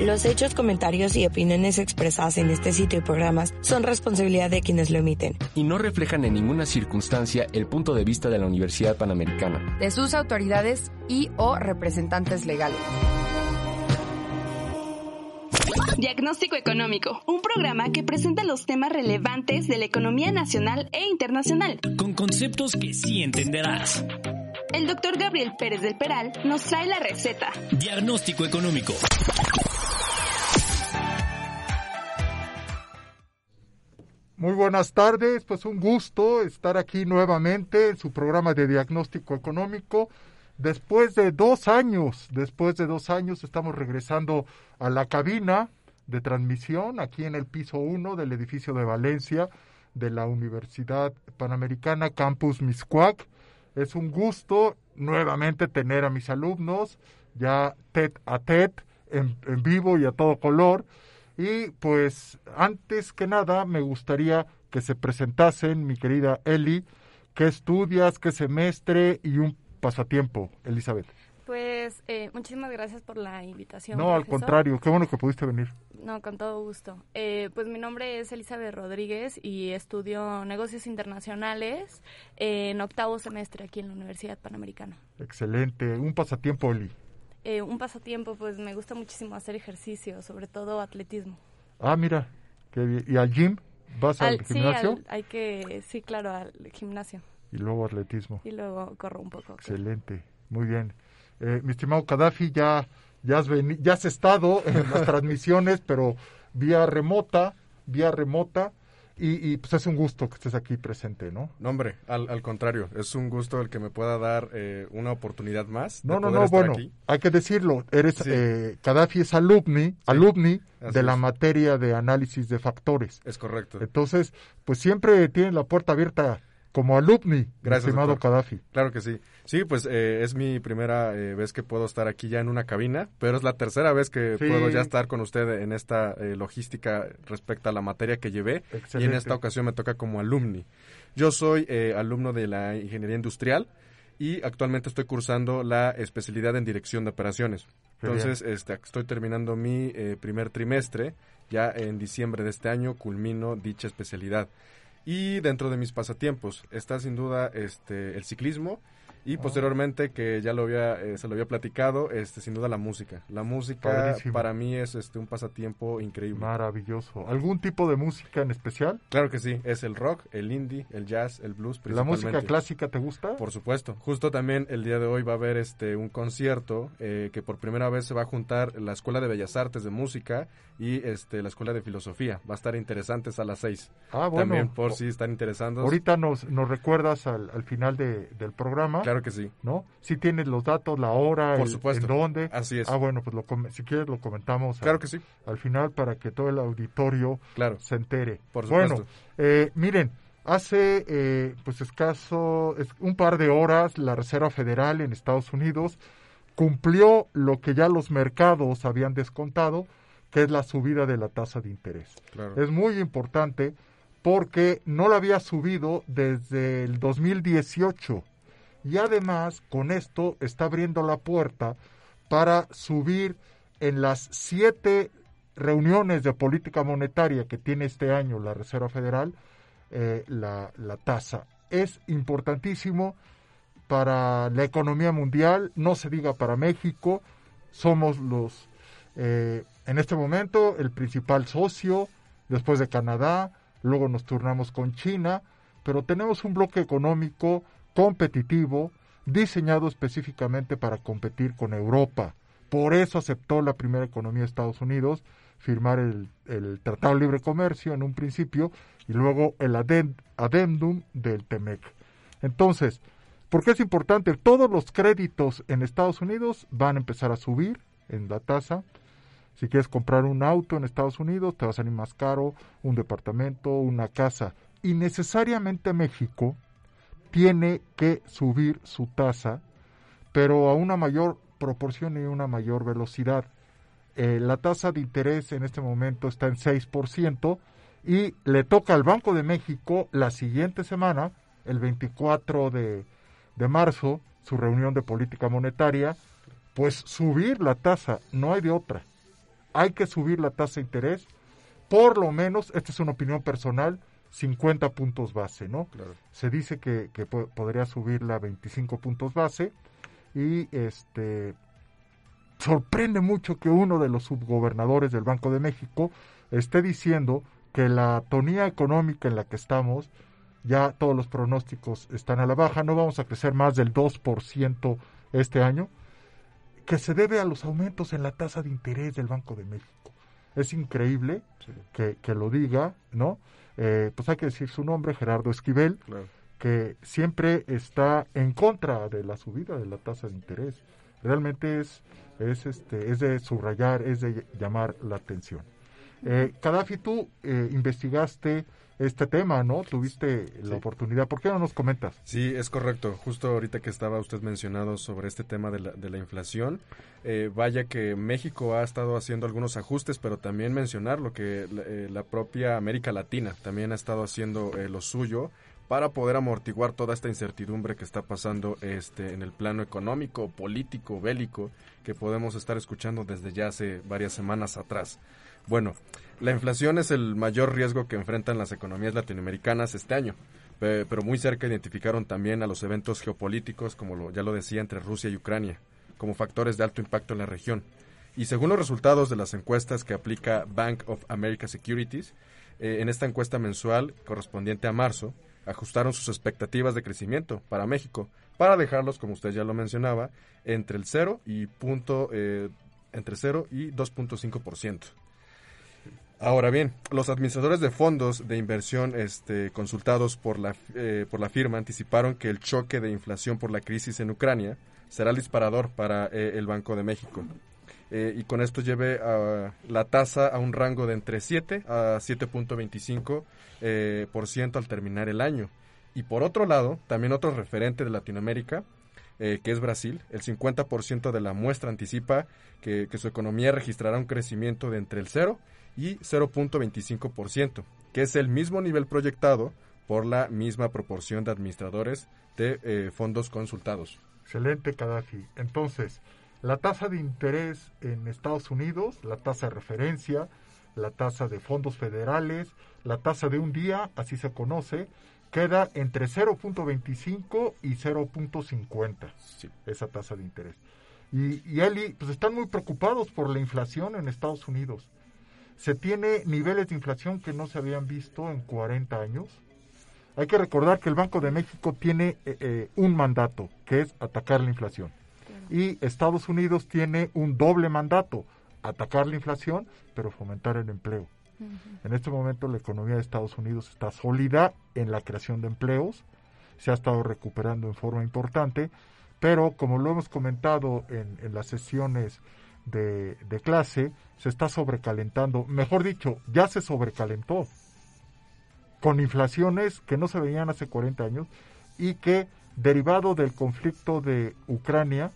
Los hechos, comentarios y opiniones expresadas en este sitio y programas son responsabilidad de quienes lo emiten. Y no reflejan en ninguna circunstancia el punto de vista de la Universidad Panamericana. De sus autoridades y o representantes legales. Diagnóstico Económico, un programa que presenta los temas relevantes de la economía nacional e internacional. Con conceptos que sí entenderás. El doctor Gabriel Pérez del Peral nos trae la receta. Diagnóstico Económico. Muy buenas tardes, pues un gusto estar aquí nuevamente en su programa de diagnóstico económico. Después de dos años, después de dos años estamos regresando a la cabina de transmisión aquí en el piso 1 del edificio de Valencia de la Universidad Panamericana Campus Miscuac. Es un gusto nuevamente tener a mis alumnos ya tet a tet en, en vivo y a todo color. Y pues antes que nada me gustaría que se presentasen, mi querida Eli, qué estudias, qué semestre y un pasatiempo, Elizabeth. Pues eh, muchísimas gracias por la invitación. No, al contrario, qué bueno que pudiste venir. No, con todo gusto. Eh, pues mi nombre es Elizabeth Rodríguez y estudio negocios internacionales en octavo semestre aquí en la Universidad Panamericana. Excelente, un pasatiempo, Eli. Eh, un pasatiempo, pues me gusta muchísimo hacer ejercicio, sobre todo atletismo. Ah, mira, qué bien. ¿Y al gym? ¿Vas al, Al- sí, gimnasio? al- hay que, sí, claro, al gimnasio. Y luego atletismo. Y luego corro un poco. Excelente, muy bien. Eh, mi estimado Gaddafi, ya, ya, has veni- ya has estado en las transmisiones, pero vía remota, vía remota, y, y, pues es un gusto que estés aquí presente, ¿no? No, hombre, al, al contrario, es un gusto el que me pueda dar eh, una oportunidad más. de No, no, poder no, estar bueno, aquí. hay que decirlo, eres, Sí. eh, Gaddafi es alumni, alumni así de la materia de análisis de factores. Es correcto. Entonces, pues siempre tienen la puerta abierta como alumni, Gracias, estimado doctor. Gaddafi. Claro que sí. Sí, pues eh, es mi primera eh, vez que puedo estar aquí ya en una cabina, pero es la tercera vez que Sí. puedo ya estar con usted en esta eh, logística respecto a la materia que llevé. Y en esta ocasión me toca como alumni. Yo soy eh, alumno de la ingeniería industrial y actualmente estoy cursando la especialidad en dirección de operaciones. Entonces, este, estoy terminando mi eh, primer trimestre. Ya en diciembre de este año culmino dicha especialidad. Y dentro de mis pasatiempos está sin duda este, el ciclismo y Oh. posteriormente que ya lo había eh, se lo había platicado este sin duda la música la música Padrísimo. para mí es este un pasatiempo increíble Maravilloso. ¿Algún tipo de música en especial? claro que sí es el rock el indie el jazz el blues ¿La música principalmente. clásica te gusta? por supuesto justo también el día de hoy va a haber este un concierto eh, que por primera vez se va a juntar la escuela de bellas artes de música y este la escuela de filosofía va a estar interesantes a las seis Ah, bueno. también por si están interesados Ahorita nos, nos recuerdas al, al final de- del programa, claro que sí ¿no? Si tienes los datos, la hora, Por el- supuesto. en dónde. así es Ah, bueno, pues lo si quieres lo comentamos claro al, que sí al final para que todo el auditorio claro se entere. Por Bueno, supuesto. eh, miren, hace eh, pues escaso, es- un par de horas la Reserva Federal en Estados Unidos cumplió lo que ya los mercados habían descontado, que es la subida de la tasa de interés. claro Es muy importante porque no la había subido desde el 2018 y además con esto está abriendo la puerta para subir en las siete reuniones de política monetaria que tiene este año la Reserva Federal eh, la, la tasa. Es importantísimo para la economía mundial, no se diga para México, somos los, eh, en este momento, el principal socio, después de Canadá, luego nos turnamos con China, pero tenemos un bloque económico competitivo, diseñado específicamente para competir con Europa. Por eso aceptó la primera economía de Estados Unidos firmar el, el Tratado de Libre Comercio en un principio y luego el adend- adendum del TEMEC. Entonces, ¿por qué es importante? Todos los créditos en Estados Unidos van a empezar a subir en la tasa. Si quieres comprar un auto en Estados Unidos, te va a salir más caro, un departamento, una casa. Y necesariamente México tiene que subir su tasa pero a una mayor proporción y una mayor velocidad. Eh, la tasa de interés en este momento está en 6% y le toca al Banco de México la siguiente semana, el 24 de, de marzo, su reunión de política monetaria, pues subir la tasa, no hay de otra. Hay que subir la tasa de interés, por lo menos, esta es una opinión personal, 50 puntos base, ¿no? Se dice que, que po- podría subirla a 25 puntos base y este sorprende mucho que uno de los subgobernadores del Banco de México esté diciendo que la atonía económica en la que estamos, ya todos los pronósticos están a la baja, no vamos a crecer más del 2% este año, que se debe a los aumentos en la tasa de interés del Banco de México. Es increíble que, que lo diga, ¿no? Eh, pues hay que decir su nombre, Gerardo Esquivel, Claro. que siempre está en contra de la subida de la tasa de interés. Realmente es, es, este, es de subrayar, es de llamar la atención. Eh, Gaddafi, tú eh, investigaste este tema, ¿no? Tuviste la oportunidad. ¿Por qué no nos comentas? Sí, es correcto. Justo ahorita que estaba usted mencionado sobre este tema de la, de la inflación, eh, vaya que México ha estado haciendo algunos ajustes, pero también mencionar lo que la, eh, la propia América Latina también ha estado haciendo eh, lo suyo para poder amortiguar toda esta incertidumbre que está pasando este en el plano económico, político, bélico, que podemos estar escuchando desde ya hace varias semanas atrás. Bueno, la inflación es el mayor riesgo que enfrentan las economías latinoamericanas este año, pe- pero muy cerca identificaron también a los eventos geopolíticos, como lo- ya lo decía, entre Rusia y Ucrania, como factores de alto impacto en la región. Y según los resultados de las encuestas que aplica Bank of America Securities, eh, en esta encuesta mensual correspondiente a marzo, ajustaron sus expectativas de crecimiento para México, para dejarlos, como usted ya lo mencionaba, entre el 0 y punto, eh, entre 0 y 2.5%. Ahora bien, los administradores de fondos de inversión este, consultados por la, eh, por la firma anticiparon que el choque de inflación por la crisis en Ucrania será el disparador para eh, el Banco de México. Eh, y con esto lleve la tasa a un rango de entre 7 a 7.25% eh, por ciento al terminar el año. Y por otro lado, también otro referente de Latinoamérica, que es Brasil, el 50% de la muestra anticipa que, que su economía registrará un crecimiento de entre el 0 y 0.25%, que es el mismo nivel proyectado por la misma proporción de administradores de eh, fondos consultados. Excelente, Gaddafi. Entonces, la tasa de interés en Estados Unidos, la tasa de referencia, la tasa de fondos federales, la tasa de un día, así se conoce, queda entre 0.25 y 0.50, Sí. esa tasa de interés. Y, y Eli, pues están muy preocupados por la inflación en Estados Unidos. Se tiene niveles de inflación que no se habían visto en 40 años. Hay que recordar que el Banco de México tiene eh, eh, un mandato, que es atacar la inflación. Y Estados Unidos tiene un doble mandato, atacar la inflación, pero fomentar el empleo. En este momento la economía de Estados Unidos está sólida en la creación de empleos, se ha estado recuperando en forma importante, pero como lo hemos comentado en, en las sesiones de, de clase, se está sobrecalentando, mejor dicho, ya se sobrecalentó con inflaciones que no se veían hace 40 años y que derivado del conflicto de Ucrania,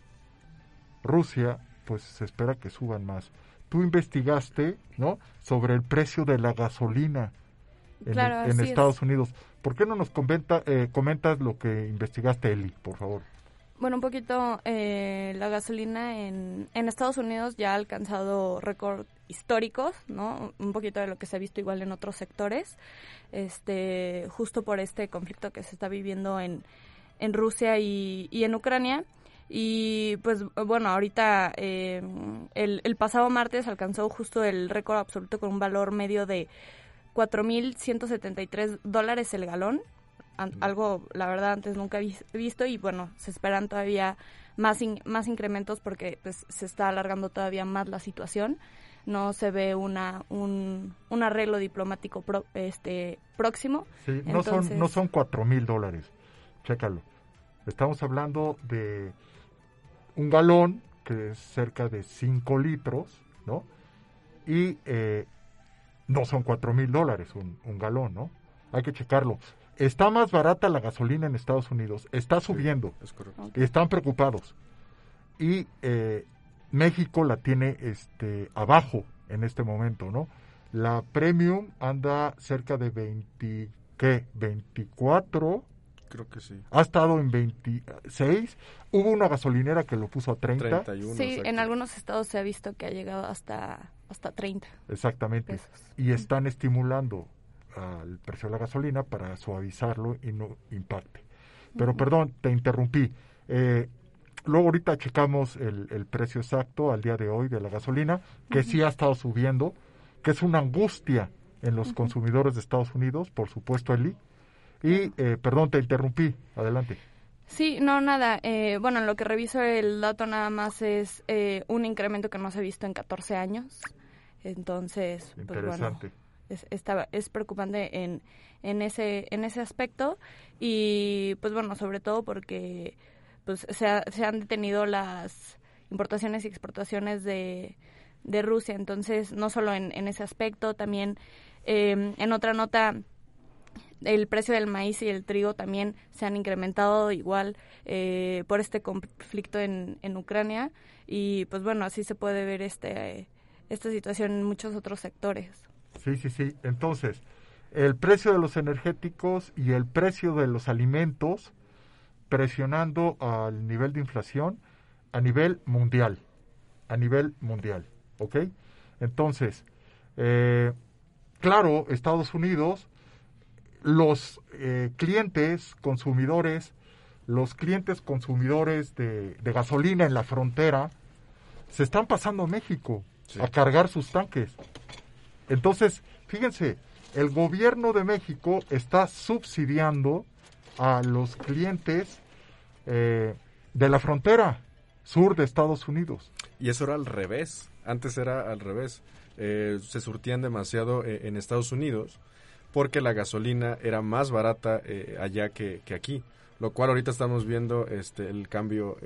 Rusia, pues se espera que suban más. Tú investigaste, ¿no? Sobre el precio de la gasolina en, Claro, el- en así es. Estados Unidos. ¿Por qué no nos comenta, eh, comentas lo que investigaste, Eli, por favor? Bueno, un poquito, eh, la gasolina en, en Estados Unidos ya ha alcanzado récord históricos, ¿no? Un poquito de lo que se ha visto igual en otros sectores, este, justo por este conflicto que se está viviendo en, en Rusia y, y en Ucrania. Y pues bueno, ahorita eh, el, el pasado martes alcanzó justo el récord absoluto con un valor medio de 4.173 dólares el galón, algo la verdad antes nunca he vis- visto y bueno, se esperan todavía más, in- más incrementos porque pues se está alargando todavía más la situación. No se ve una, un, un arreglo diplomático pro- este, próximo. Sí, no, son, no son cuatro mil dólares. Chécalo. Estamos hablando de un galón que es cerca de 5 litros, ¿no? Y eh, no son cuatro mil dólares un, un galón, ¿no? Hay que checarlo. Está más barata la gasolina en Estados Unidos, está subiendo Es correcto. y están preocupados. y eh, México la tiene este abajo en este momento, ¿no? La premium anda cerca de 20, ¿qué? 24, Creo que sí. ha estado en 26. Hubo una gasolinera que lo puso a 30. 31. Sí, exacto. en algunos estados se ha visto que ha llegado hasta, hasta 30 Exactamente. pesos. Y están estimulando al precio de la gasolina para suavizarlo y no impacte. Pero perdón, te interrumpí. Eh, luego ahorita checamos el, el precio exacto al día de hoy de la gasolina, que sí ha estado subiendo, que es una angustia en los consumidores de Estados Unidos, por supuesto, Eli. Y, eh, perdón, te interrumpí. Adelante. Sí, no, nada. Eh, bueno, en lo que reviso el dato nada más es eh, un incremento que no se ha visto en 14 años. Entonces, pues bueno, Interesante. Es, está- es preocupante en, en, ese, en ese aspecto. Y pues bueno, sobre todo porque pues se, ha- se han detenido las importaciones y exportaciones de, de Rusia. Entonces, no solo en, en ese aspecto, también eh, en otra nota el precio del maíz y el trigo también se han incrementado igual eh, por este conflicto en, en Ucrania y pues bueno así se puede ver este esta situación en muchos otros sectores Sí, sí, sí. Entonces, el precio de los energéticos y el precio de los alimentos presionando al nivel de inflación a nivel mundial. A nivel mundial. ¿Ok? Entonces, eh, claro, Estados Unidos, los eh, clientes consumidores, los clientes consumidores de, de gasolina en la frontera, se están pasando a México Sí. a cargar sus tanques. Entonces, fíjense, el gobierno de México está subsidiando a los clientes eh, de la frontera sur de Estados Unidos. Y eso era al revés. Antes era al revés. Eh, se surtían demasiado eh, en Estados Unidos porque la gasolina era más barata allá que, aquí. Lo cual ahorita estamos viendo este el cambio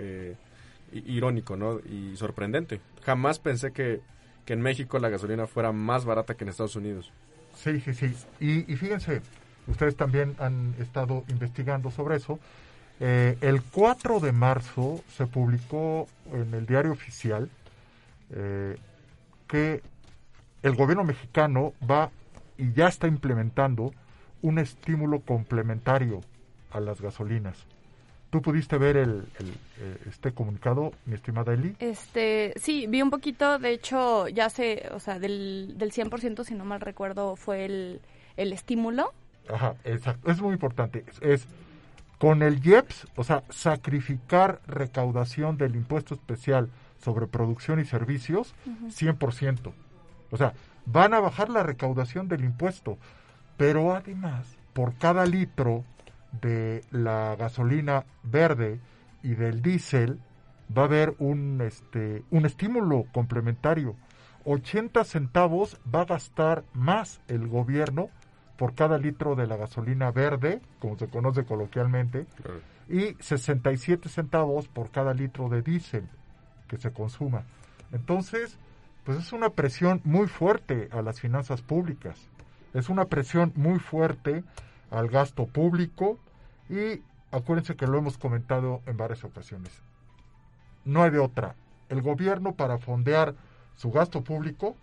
irónico ¿no? y sorprendente. Jamás pensé que, que en México la gasolina fuera más barata que en Estados Unidos. Sí, sí, sí. Y, fíjense, ustedes también han estado investigando sobre eso. Eh, el 4 de marzo se publicó en el diario oficial eh, que el gobierno mexicano va y ya está implementando un estímulo complementario a las gasolinas. ¿Tú pudiste ver el, el, eh, este comunicado, mi estimada Eli? este sí vi un poquito de hecho ya sé o sea del, del 100% si no mal recuerdo fue el, el estímulo Ajá, exacto. Es muy importante. Es, es con el IEPS, o sea, sacrificar recaudación del impuesto especial sobre producción y servicios, 100%. O sea, van a bajar la recaudación del impuesto, pero además, por cada litro de la gasolina verde y del diésel, va a haber un, este, un estímulo complementario. 80 centavos va a gastar más el gobierno por cada litro de la gasolina verde, como se conoce coloquialmente, y 67 centavos por cada litro de diésel que se consuma. Entonces, pues es una presión muy fuerte a las finanzas públicas, es una presión muy fuerte al gasto público y acuérdense que lo hemos comentado en varias ocasiones. No hay de otra. El gobierno para fondear su gasto público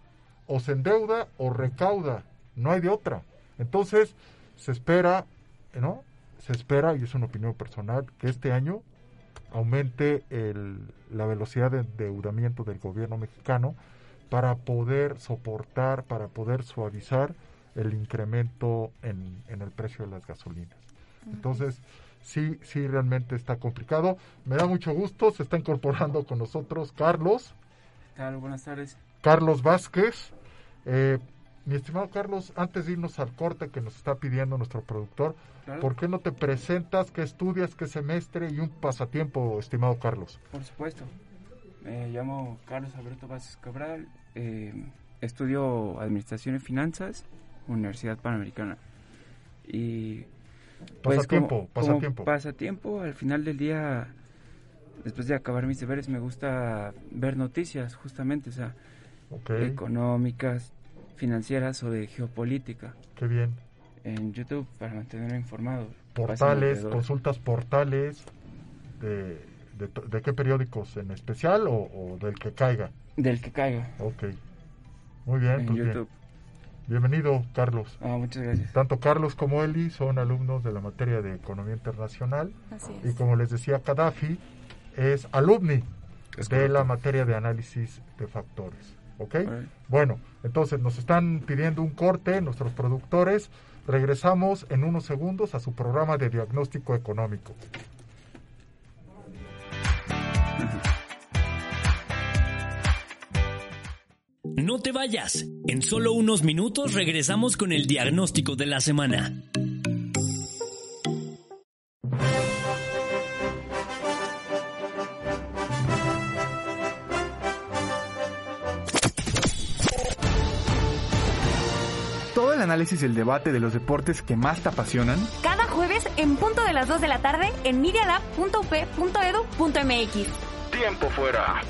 o se endeuda o recauda. No hay de otra. Entonces, se espera, ¿no? Se espera, y es una opinión personal, que este año aumente el- la velocidad de endeudamiento del gobierno mexicano para poder soportar, para poder suavizar el incremento en, en el precio de las gasolinas. Entonces, sí, sí, realmente está complicado. Me da mucho gusto, se está incorporando con nosotros Carlos. tal? Buenas tardes. Carlos Vázquez. Eh, mi estimado Carlos, antes de irnos al corte que nos está pidiendo nuestro productor, Claro. ¿por qué no te presentas, qué estudias, qué semestre y un pasatiempo, estimado Carlos? Por supuesto. Me llamo Carlos Alberto Vázquez Cabral. eh, estudio Administración y Finanzas, Universidad Panamericana. Y pues, Pasatiempo, como- pasatiempo. como pasatiempo, al final del día, después de acabar mis deberes, me gusta ver noticias, justamente, o sea, económicas, financieras o de geopolítica qué bien. en YouTube para mantenerme informado. Portales, consultas portales de, de, qué periódicos en especial o, o del que caiga? Del que caiga. Ok. Muy bien, En pues bien. Bienvenido, Carlos. Ah, muchas gracias. Tanto Carlos como Eli son alumnos de la materia de Economía Internacional Así y es. como les decía, Gaddafi es alumni Es de la materia de análisis de factores. ¿Ok? Bueno, entonces nos están pidiendo un corte nuestros productores. Regresamos en unos segundos a su programa de diagnóstico económico. No te vayas. En solo unos minutos regresamos con el diagnóstico de la semana. Todo el análisis y el debate de los deportes que más te apasionan Cada jueves en punto de las 2 de la tarde en medialab.up.edu.mx. Tiempo fuera.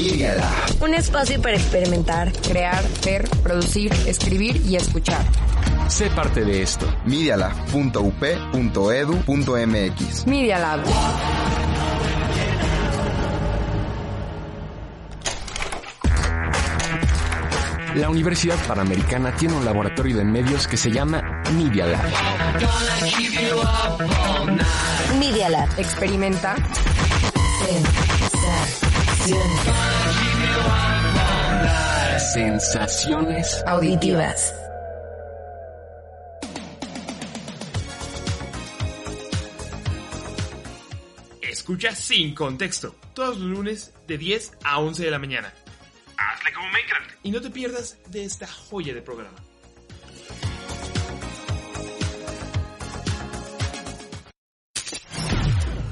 Media Lab. Un espacio para experimentar, crear, ver, producir, escribir y escuchar. Sé parte de esto. medialab.up.edu.mx Media Lab. La Universidad Panamericana tiene un laboratorio de medios que se llama Media Lab. Media Lab. Experimenta. Sensaciones Auditivas. Escucha sin contexto, todos los lunes de 10 a 11 de la mañana. Hazle como Minecraft y no te pierdas de esta joya de programa.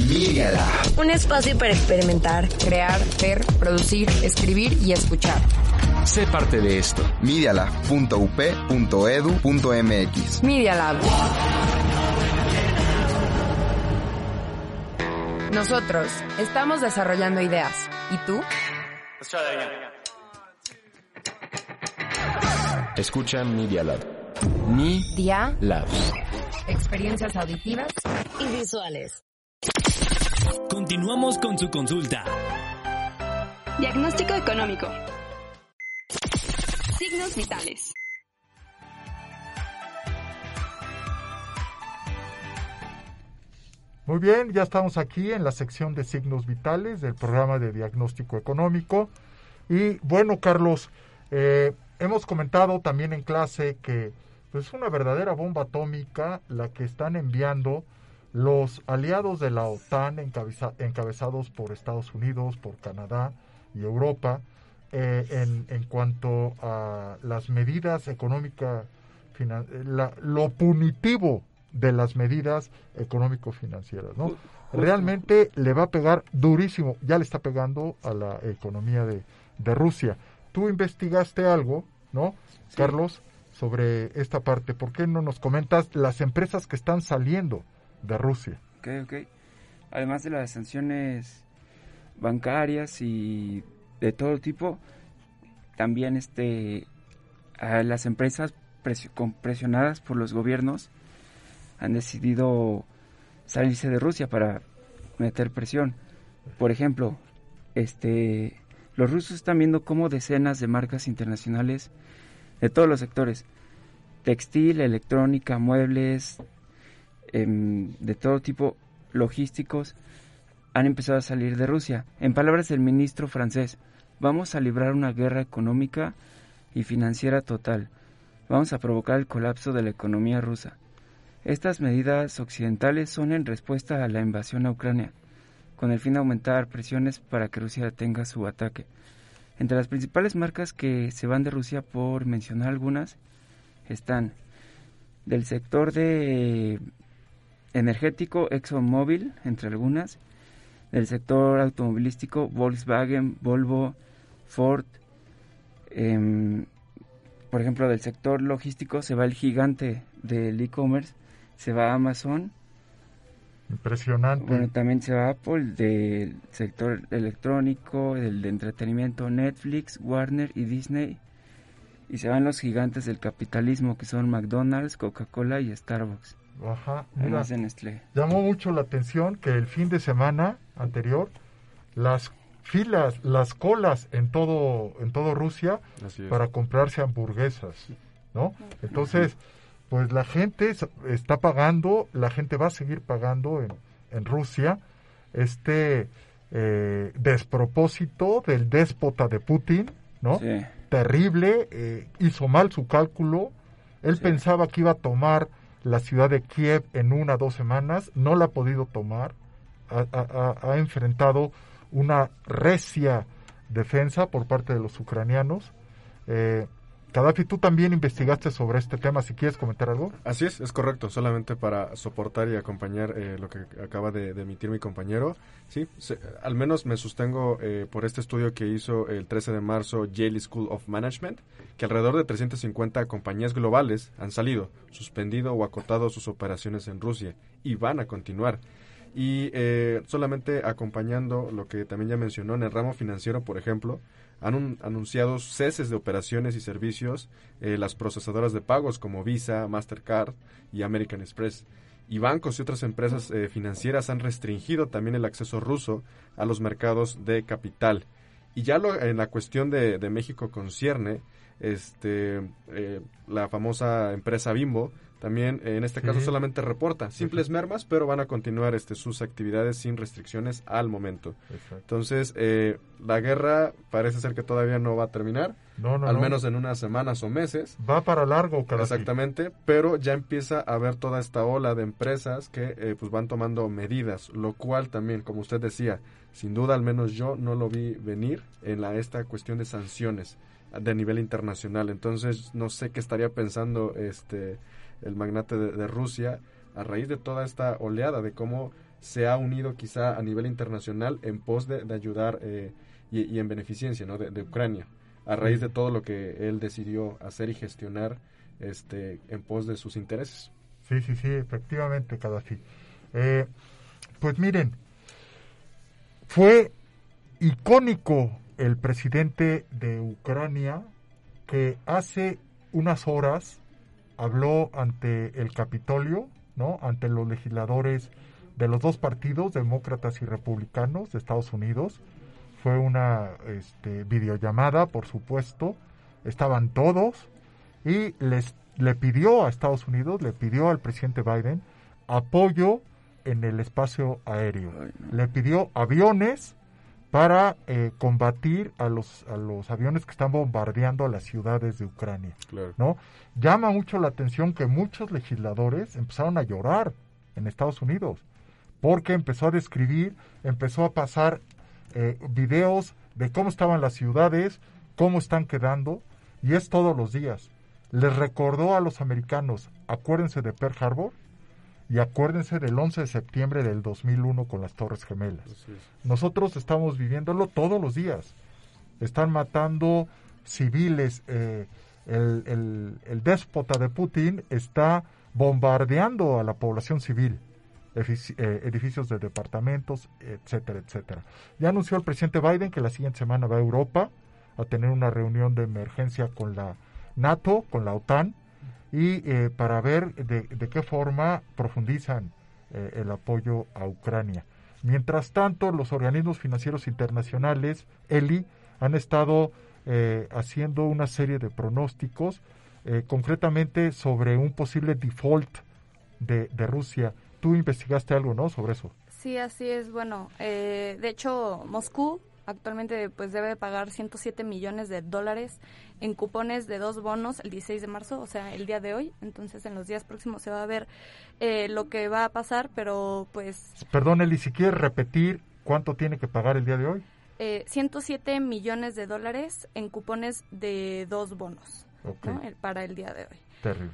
Media Lab. Un espacio para experimentar, Crear, ver, producir, escribir y escuchar. Sé parte de esto. medialab.up.edu.mx Media Lab. Nosotros estamos desarrollando ideas. ¿Y tú? Escucha Media Lab. Mi Día. Lab. Experiencias auditivas. y visuales. Continuamos con su consulta. Diagnóstico económico. Signos vitales. Muy bien, ya estamos aquí en la sección de signos vitales del programa de diagnóstico económico. Y bueno, Carlos, eh, hemos comentado también en clase que pues, es una verdadera bomba atómica la que están enviando los aliados de la OTAN encabeza- encabezados por Estados Unidos, por Canadá y Europa eh, en, en cuanto a las medidas económicas, lo punitivo de las medidas económico-financieras, ¿no? Realmente le va a pegar durísimo, ya le está pegando a la economía de, de Rusia. Tú investigaste algo, ¿no, Carlos, sobre esta parte. ¿Por qué no nos comentas las empresas que están saliendo de Rusia? Ok, ok. Además de las sanciones bancarias y de todo tipo, también este a las empresas presionadas por los gobiernos han decidido salirse de Rusia para meter presión. Por ejemplo, este los rusos están viendo cómo decenas de marcas internacionales de todos los sectores, textil, electrónica, muebles, em, de todo tipo, logísticos, han empezado a salir de Rusia. En palabras del ministro francés, vamos a librar una guerra económica y financiera total. Vamos a provocar el colapso de la economía rusa. Estas medidas occidentales son en respuesta a la invasión a Ucrania, con el fin de aumentar presiones para que Rusia detenga su ataque. Entre las principales marcas que se van de Rusia, por mencionar algunas, están del sector de energético ExxonMobil, entre algunas, Del sector automovilístico, Volkswagen, Volvo, Ford. Em, por ejemplo, del sector logístico se va el gigante del e-commerce, se va Amazon. Impresionante. Bueno, también se va Apple, del sector electrónico, del de entretenimiento, Netflix, Warner y Disney. Y se van los gigantes del capitalismo, que son McDonald's, Coca-Cola y Starbucks. Ajá. Además de Nestlé. Llamó mucho la atención que el fin de semana anterior las filas, las colas en todo en todo Rusia para comprarse hamburguesas, ¿no? Entonces, pues la gente está pagando, la gente va a seguir pagando en, en Rusia este eh, despropósito del déspota de Putin, ¿no? Sí. Terrible, eh, hizo mal su cálculo, él pensaba que iba a tomar la ciudad de Kiev en una o dos semanas, no la ha podido tomar, ha, ha- enfrentado una recia defensa por parte de los ucranianos. Eh, Gaddafi, tú también investigaste sobre este tema, si quieres comentar algo. Así es, es correcto, solamente para soportar y acompañar eh, lo que acaba de, emitir mi compañero. Sí, se- al menos me sostengo eh, por este estudio que hizo el 13 de marzo Yale School of Management, que alrededor de 350 compañías globales han salido, suspendido o acotado sus operaciones en Rusia y van a continuar. Y eh, solamente acompañando lo que también ya mencionó en el ramo financiero, por ejemplo, han un- anunciado ceses de operaciones y servicios eh, las procesadoras de pagos como Visa, Mastercard y American Express. Y bancos y otras empresas eh, financieras han restringido también el acceso ruso a los mercados de capital. Y ya lo, en la cuestión de, de México concierne, este, eh, la famosa empresa Bimbo, también en este caso solamente reporta simples mermas, pero van a continuar este, sus actividades sin restricciones al momento. Entonces, eh, la guerra parece ser que todavía no va a terminar, No, no, al no. menos en unas semanas o meses. Va para largo, Gaddafi. Exactamente, pero ya empieza a haber toda esta ola de empresas que eh, pues van tomando medidas, lo cual también, como usted decía, sin duda al menos yo no lo vi venir en la esta cuestión de sanciones de nivel internacional. Entonces, no sé qué estaría pensando este el magnate de, de Rusia a raíz de toda esta oleada de cómo se ha unido quizá a nivel internacional en pos de, de ayudar eh, y, y en beneficencia ¿no? de, de Ucrania a raíz de todo lo que él decidió hacer y gestionar este en pos de sus intereses. Sí, sí, sí, efectivamente, Gaddafi. Eh, pues miren, fue icónico el presidente de Ucrania que hace unas horas habló ante el Capitolio, ¿no? Ante los legisladores de los dos partidos, demócratas y republicanos de Estados Unidos. Fue una este, videollamada, por supuesto. Estaban todos y les le pidió a Estados Unidos, le pidió al presidente Biden apoyo en el espacio aéreo. Le pidió aviones para eh, combatir a los, a los aviones que están bombardeando a las ciudades de Ucrania. Claro. ¿no? Llama mucho la atención que muchos legisladores empezaron a llorar en Estados Unidos porque empezó a describir, empezó a pasar eh, videos de cómo estaban las ciudades, cómo están quedando, y es todos los días. Les recordó a los americanos, acuérdense de Pearl Harbor y acuérdense del 11 de septiembre del 2001 con las Torres Gemelas. Nosotros estamos viviéndolo todos los días. Están matando civiles. eh, el, el- el déspota de Putin está bombardeando a la población civil, eh, edificios de departamentos, etcétera, etcétera. Ya anunció el presidente Biden que la siguiente semana va a Europa a tener una reunión de emergencia con la NATO, con la OTAN, y eh, para ver de, de qué forma profundizan eh, el apoyo a Ucrania. Mientras tanto, los organismos financieros internacionales, ELI, han estado eh, haciendo una serie de pronósticos, concretamente sobre un posible default de, de Rusia. Tú investigaste algo, ¿no? Sobre eso. Sí, así es. Bueno, eh, de hecho, Moscú actualmente pues debe pagar 107 millones de dólares en cupones de dos bonos el 16 de marzo, o sea, el día de hoy. Entonces, en los días próximos se va a ver eh, lo que va a pasar, pero pues Perdón, Eli, si quieres repetir cuánto tiene que pagar el día de hoy. eh, 107 millones de dólares en cupones de dos bonos. El- para el día de hoy. Terrible.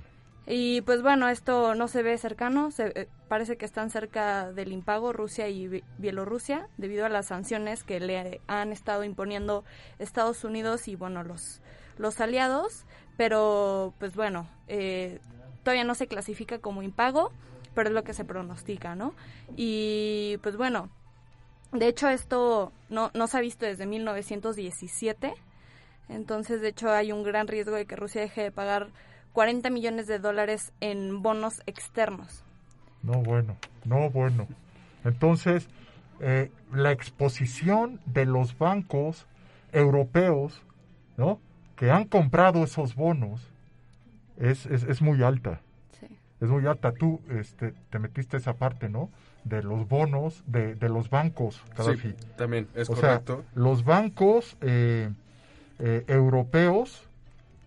Y pues bueno, esto no se ve cercano, se, eh, parece que están cerca del impago Rusia y Bielorrusia debido a las sanciones que le han estado imponiendo Estados Unidos y bueno, los, los aliados, pero pues bueno, eh, todavía no se clasifica como impago, pero es lo que se pronostica, ¿no? Y pues bueno, de hecho esto no, no se ha visto desde 1917, entonces de hecho hay un gran riesgo de que Rusia deje de pagar 40 millones de dólares en bonos externos. No, bueno, no, bueno. Entonces, eh, la exposición de los bancos europeos, ¿no? Que han comprado esos bonos es, es, muy alta. Sí. Es muy alta. Tú este, te metiste esa parte, ¿no? De los bonos de, de los bancos, Sí, también, es correcto. los bancos eh, eh, europeos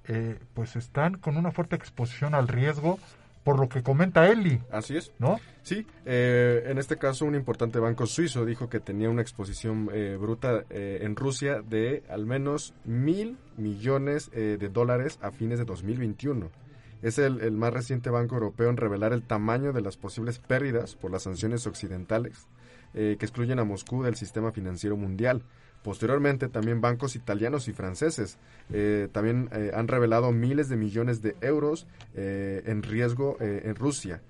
eh, pues están con una fuerte exposición al riesgo por lo que comenta Eli. Así es. ¿No? Sí, eh, en este caso un importante banco suizo dijo que tenía una exposición eh, bruta en Rusia de al menos mil millones de dólares a fines de 2021. Es el, el, más reciente banco europeo en revelar el tamaño de las posibles pérdidas por las sanciones occidentales que excluyen a Moscú del sistema financiero mundial. Posteriormente, también bancos italianos y franceses eh, también eh, han revelado miles de millones de euros eh, en riesgo en Rusia.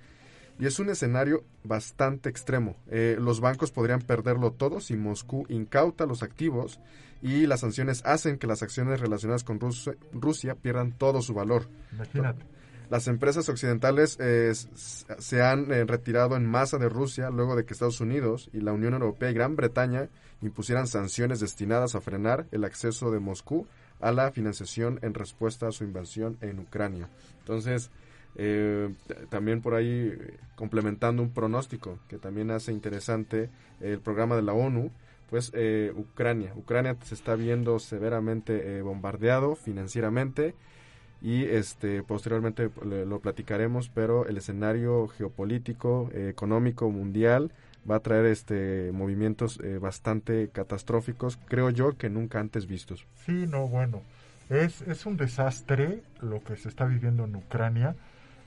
Y es un escenario bastante extremo. los bancos podrían perderlo todo si Moscú incauta los activos y las sanciones hacen que las acciones relacionadas con Rusia pierdan todo su valor. Las empresas occidentales eh, se han eh, retirado en masa de Rusia luego de que Estados Unidos y la Unión Europea y Gran Bretaña impusieran sanciones destinadas a frenar el acceso de Moscú a la financiación en respuesta a su invasión en Ucrania. Entonces, eh, también por ahí complementando un pronóstico que también hace interesante el programa de la ONU, pues Ucrania. Ucrania se está viendo severamente bombardeado financieramente y este posteriormente lo platicaremos, pero el escenario geopolítico, eh, económico mundial va a traer este movimientos eh, bastante catastróficos, creo yo, que nunca antes vistos. Sí, no, bueno, es, es un desastre lo que se está viviendo en Ucrania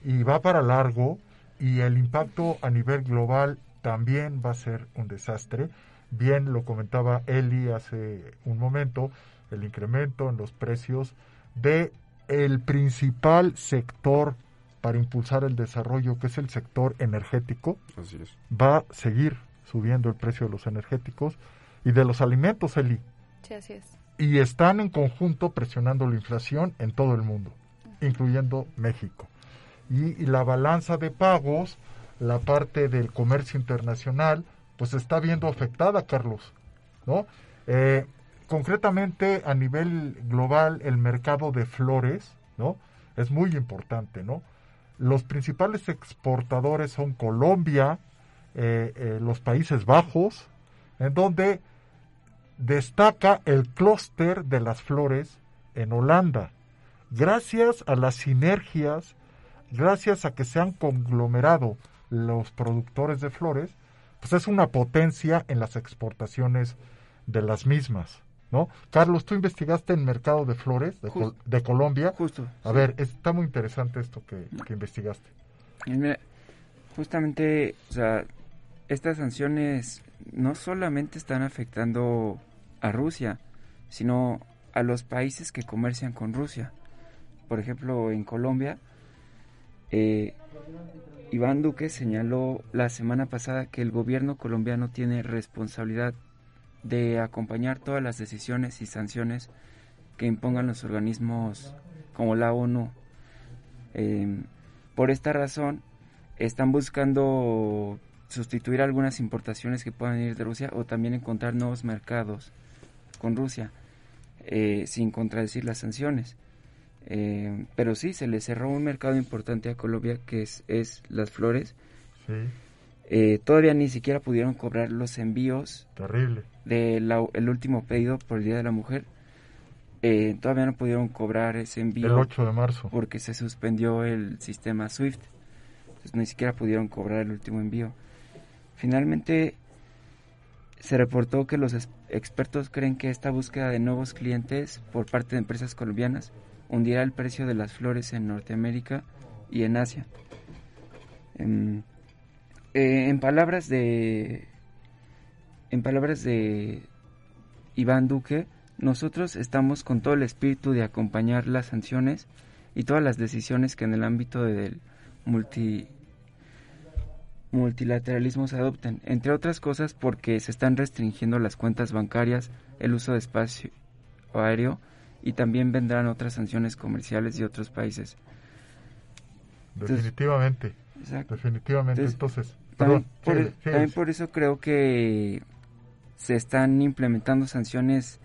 y va para largo y el impacto a nivel global también va a ser un desastre. Bien lo comentaba Eli hace un momento, el incremento en los precios de el principal sector para impulsar el desarrollo, que es el sector energético, va a seguir subiendo el precio de los energéticos y de los alimentos, Eli. Sí, así es. Y están en conjunto presionando la inflación en todo el mundo, incluyendo México. Y, la balanza de pagos, la parte del comercio internacional, pues está viendo afectada, Carlos, ¿no? Eh, concretamente a nivel global el mercado de flores, ¿no? Es muy importante, ¿no? Los principales exportadores son Colombia, eh, eh, los Países Bajos, en donde destaca el clúster de las flores en Holanda. Gracias a las sinergias, gracias a que se han conglomerado los productores de flores, pues es una potencia en las exportaciones de las mismas. ¿No? Carlos, tú investigaste en mercado de flores de, Colombia. Justo. A ver, está muy interesante esto que, investigaste. justamente, o sea, estas sanciones no solamente están afectando a Rusia, sino a los países que comercian con Rusia. Por ejemplo, en Colombia, eh, Iván Duque señaló la semana pasada que el gobierno colombiano tiene responsabilidad de acompañar todas las decisiones y sanciones que impongan los organismos como la ONU. Em, por esta razón, están buscando sustituir algunas importaciones que puedan ir de Rusia o también encontrar nuevos mercados con Rusia, eh, sin contradecir las sanciones. Em, pero sí, se le cerró un mercado importante a Colombia que es, es las flores. Eh, todavía ni siquiera pudieron cobrar los envíos. Terrible del último pedido por el Día de la Mujer. Eh, todavía no pudieron cobrar ese envío. El 8 de marzo. Porque se suspendió el sistema SWIFT. Entonces ni siquiera pudieron cobrar el último envío. Finalmente se reportó que los expertos creen que esta búsqueda de nuevos clientes por parte de empresas colombianas hundirá el precio de las flores en Norteamérica y en Asia. Em, eh, en palabras de en palabras de Iván Duque, nosotros estamos con todo el espíritu de acompañar las sanciones y todas las decisiones que en el ámbito del multi multilateralismo se adopten, entre otras cosas porque se están restringiendo las cuentas bancarias, el uso de espacio aéreo y también vendrán otras sanciones comerciales de otros países. Definitivamente. Definitivamente. Entonces, también, por, también por eso creo que se están implementando sanciones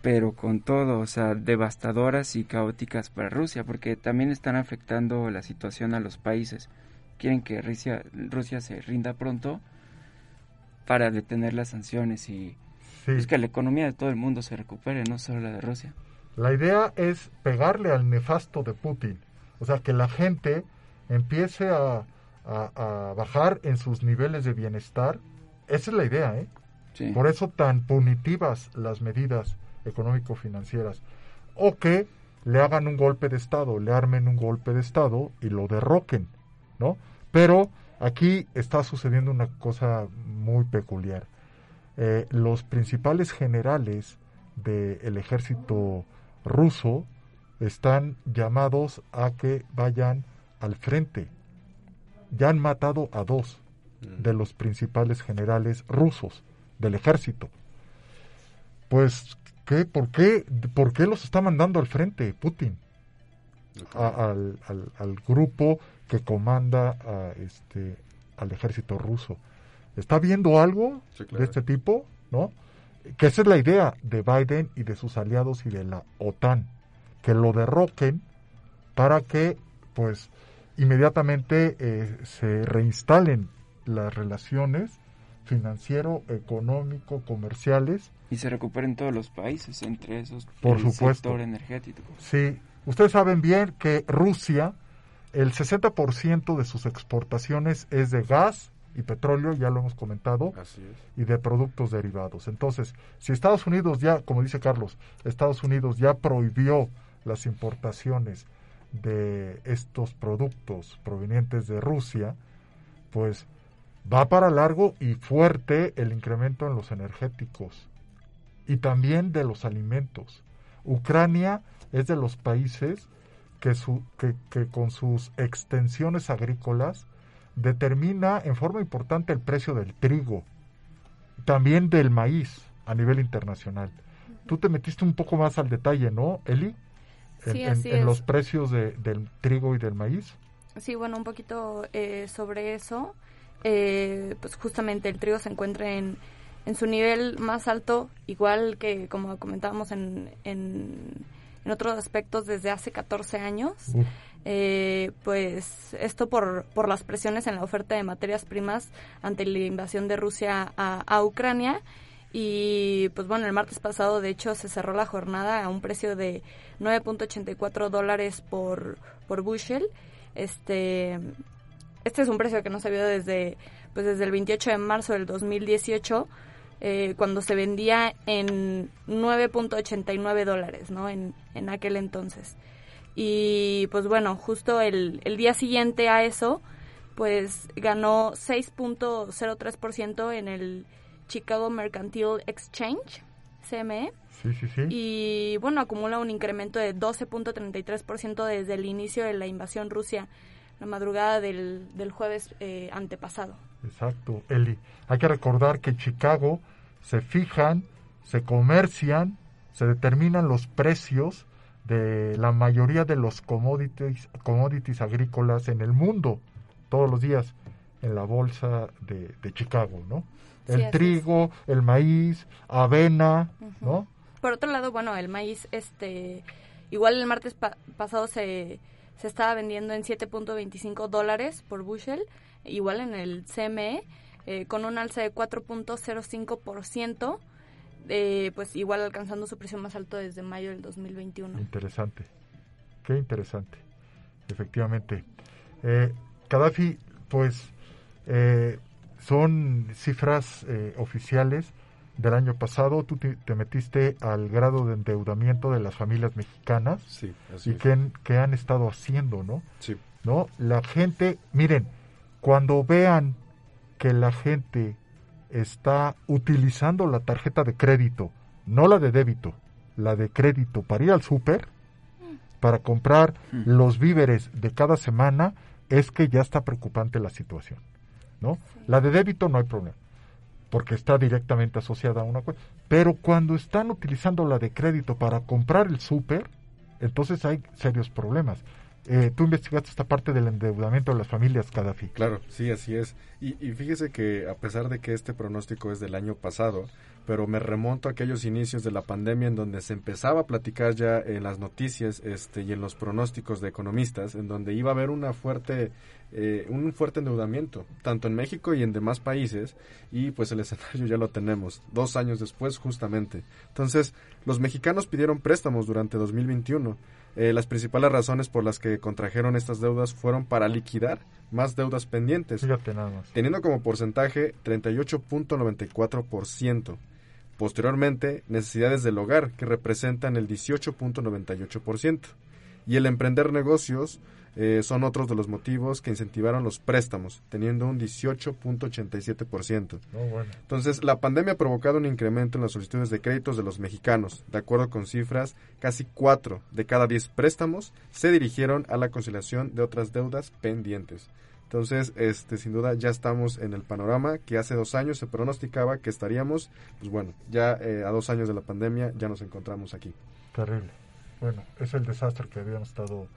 pero con todo, o sea, devastadoras y caóticas para Rusia, porque también están afectando la situación a los países. Quieren que Rusia, Rusia se rinda pronto para detener las sanciones y es que la economía de todo el mundo se recupere, no solo la de Rusia. La idea es pegarle al nefasto de Putin, o sea, que la gente empiece a, a bajar en sus niveles de bienestar. Esa es la idea, ¿eh? Por eso tan punitivas las medidas económico-financieras. O que le hagan un golpe de Estado, le armen un golpe de Estado y lo derroquen, ¿no? Pero aquí está sucediendo una cosa muy peculiar. Eh, los principales generales del ejército ruso están llamados a que vayan al frente. Ya han matado a dos mm. de los principales generales rusos del ejército. Pues, ¿qué, por, qué, ¿por qué los está mandando al frente Putin? al, al, grupo que comanda a este, al ejército ruso. ¿Está viendo algo de este tipo? ¿No? Que esa es la idea de Biden y de sus aliados y de la OTAN, que lo derroquen para que, pues, inmediatamente eh, se reinstalen las relaciones financiero, económico, comerciales. Y se recuperen todos los países, entre esos Por el supuesto. sector energético. Sí, ustedes saben bien que Rusia, el 60% de sus exportaciones es de gas y petróleo, ya lo hemos comentado, y de productos derivados. Entonces, si Estados Unidos ya, como dice Carlos, Estados Unidos ya prohibió las importaciones de estos productos provenientes de Rusia, pues va para largo y fuerte el incremento en los energéticos y también de los alimentos. Ucrania es de los países que, su, que, que, con sus extensiones agrícolas determina en forma importante el precio del trigo, también del maíz a nivel internacional. Tú te metiste un poco más al detalle, ¿no, Eli? En, en, los precios de, del trigo y del maíz. Sí, bueno, un poquito eh, sobre eso eh, pues justamente el trigo se encuentra en, en, su nivel más alto, igual que como comentábamos en, en, otros aspectos desde hace 14 años. Eh, pues esto por, por las presiones en la oferta de materias primas ante la invasión de Rusia a, a Ucrania. Y pues bueno, el martes pasado de hecho se cerró la jornada a un precio de 9.84 dólares por, por bushel. Este, este es un precio que no se vio desde, pues desde el 28 de marzo del 2018, eh, cuando se vendía en 9.89 dólares, ¿no? En, en aquel entonces. Y pues bueno, justo el, el día siguiente a eso, pues ganó 6.03% en el Chicago Mercantile Exchange, CME. Sí, sí, sí. Y bueno, acumula un incremento de 12.33% desde el inicio de la invasión Rusia la madrugada del, del jueves eh, antepasado. Exacto, Eli. Hay que recordar que en Chicago se fijan, se comercian, se determinan los precios de la mayoría de los commodities, commodities agrícolas en el mundo, todos los días, en la bolsa de, de Chicago, ¿no? El trigo, el maíz, avena, ¿no? Por otro lado, bueno, el maíz, este, igual el martes pasado se se estaba vendiendo en 7.25 dólares por bushel, igual en el CME, eh, con un alza de 4.05%, eh, pues igual alcanzando su precio más alto desde mayo del 2021. Interesante, qué interesante, efectivamente. Eh, Gaddafi, pues eh, son cifras oficiales del año pasado, tú te, metiste al grado de endeudamiento de las familias mexicanas sí, y qué, han estado haciendo, ¿no? Sí. ¿no? La gente, miren, cuando vean que la gente está utilizando la tarjeta de crédito, no la de débito, la de crédito para ir al súper, para comprar los víveres de cada semana, es que ya está preocupante la situación, ¿no? La de débito no hay problema, porque está directamente asociada a una cuenta. Pero cuando están utilizando la de crédito para comprar el súper, entonces hay serios problemas. Eh, tú investigaste esta parte del endeudamiento de las familias, Gaddafi. Claro, sí, así es. Y, y, fíjese que a pesar de que este pronóstico es del año pasado, pero me remonto a aquellos inicios de la pandemia en donde se empezaba a platicar ya en las noticias este, y en los pronósticos de economistas, en donde iba a haber una fuerte, eh, un fuerte endeudamiento, tanto en México y en demás países, y pues el escenario ya lo tenemos, dos años después justamente. Entonces, los mexicanos pidieron préstamos durante 2021 eh, las principales razones por las que contrajeron estas deudas fueron para liquidar más deudas pendientes, teniendo como porcentaje 38.94%. Posteriormente, necesidades del hogar, que representan el 18.98%. Y el emprender negocios eh, son otros de los motivos que incentivaron los préstamos, teniendo un 18.87%. Entonces, la pandemia ha provocado un incremento en las solicitudes de créditos de los mexicanos. De acuerdo con cifras, casi 4 de cada 10 préstamos se dirigieron a la conciliación de otras deudas pendientes. Entonces, este, sin duda, ya estamos en el panorama que hace dos años se pronosticaba que estaríamos, pues bueno, ya eh, a dos años de la pandemia ya nos encontramos aquí. Terrible. Bueno, es el desastre que habíamos estado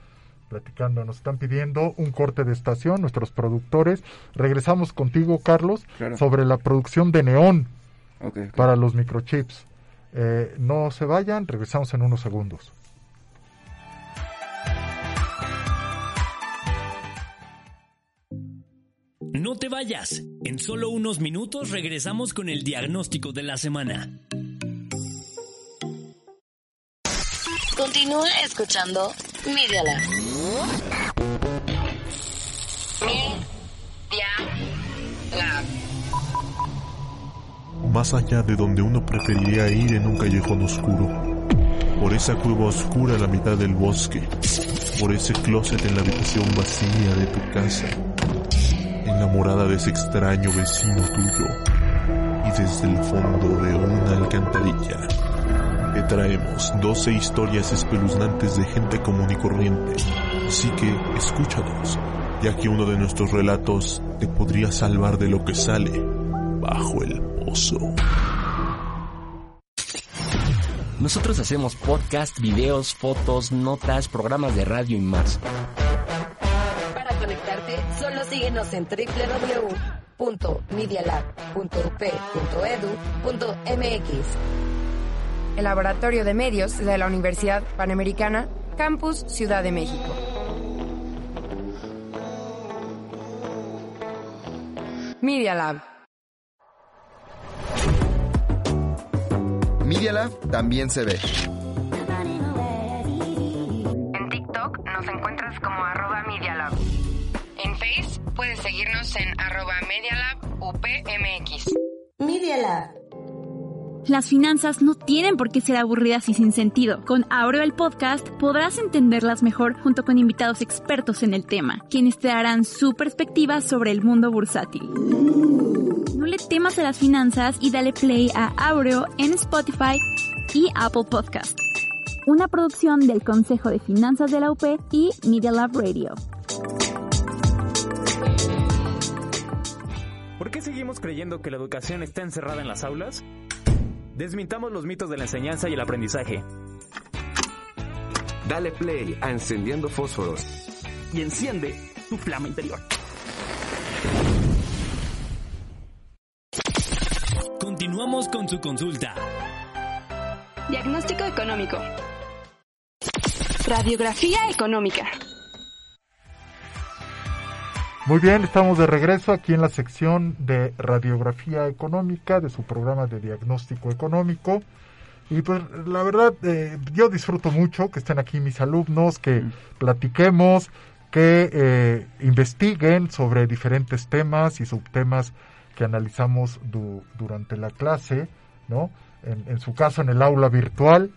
platicando. Nos están pidiendo un corte de estación, nuestros productores. Regresamos contigo, Carlos, sobre la producción de neón para los microchips. Eh, no se vayan, regresamos en unos segundos. No te vayas. En solo unos minutos regresamos con el diagnóstico de la semana. Continúa escuchando Media Lab. Más allá de donde uno preferiría ir en un callejón oscuro. Por esa cueva oscura a la mitad del bosque. Por ese closet en la habitación vacía de tu casa enamorada de ese extraño vecino tuyo y desde el fondo de una alcantarilla te traemos 12 historias espeluznantes de gente común y corriente. Así que escúchanos, ya que uno de nuestros relatos te podría salvar de lo que sale bajo el pozo. Nosotros hacemos podcast, videos, fotos, notas, programas de radio y más Solo síguenos en www.medialab.up.edu.mx. El Laboratorio de Medios de la Universidad Panamericana, Campus Ciudad de México. Media Lab. Media Lab también se ve. En TikTok nos encuentras como arroba puedes seguirnos en arroba MediaLabUPMX. Media Las finanzas no tienen por qué ser aburridas y sin sentido. Con Aureo el podcast podrás entenderlas mejor junto con invitados expertos en el tema, quienes te darán su perspectiva sobre el mundo bursátil. No le temas a las finanzas y dale play a Aureo en Spotify y Apple Podcast. Una producción del Consejo de Finanzas de la UP y Media Lab Radio. Seguimos creyendo que la educación está encerrada en las aulas? Desmintamos los mitos de la enseñanza y el aprendizaje. Dale play a Encendiendo Fósforos y enciende tu flama interior. Continuamos con su consulta. Diagnóstico económico. Radiografía económica. Muy bien, estamos de regreso aquí en la sección de radiografía económica de su programa de diagnóstico económico. Y pues la verdad, eh, yo disfruto mucho que estén aquí mis alumnos, que mm. platiquemos, que eh, investiguen sobre diferentes temas y subtemas que analizamos durante la clase, ¿no? En, su caso, en el aula virtual,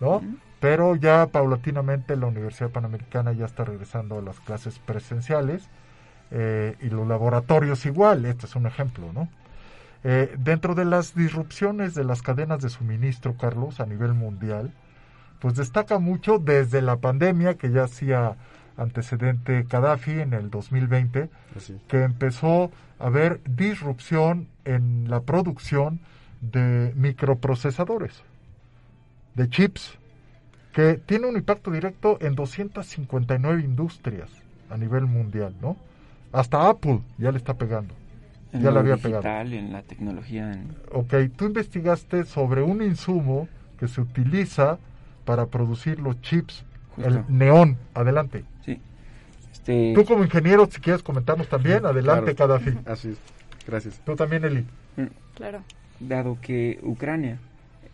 ¿no? pero ya paulatinamente la Universidad Panamericana ya está regresando a las clases presenciales eh, y los laboratorios igual, este es un ejemplo, ¿no? Eh, dentro de las disrupciones de las cadenas de suministro, Carlos, a nivel mundial, pues destaca mucho desde la pandemia que ya hacía antecedente Gaddafi en el 2020, que empezó a haber disrupción en la producción de microprocesadores, de chips, que tiene un impacto directo en 259 industrias a nivel mundial, ¿no? Hasta Apple ya le está pegando. En ya le había digital, pegado. en la tecnología. en- Ok, tú investigaste sobre un insumo que se utiliza para producir los chips, el neón. Adelante. Sí. Este, Tú como ingeniero, si quieres comentarnos también, adelante, Claro. Gaddafi. Así es. Gracias. Tú también, Eli. Claro. Dado que Ucrania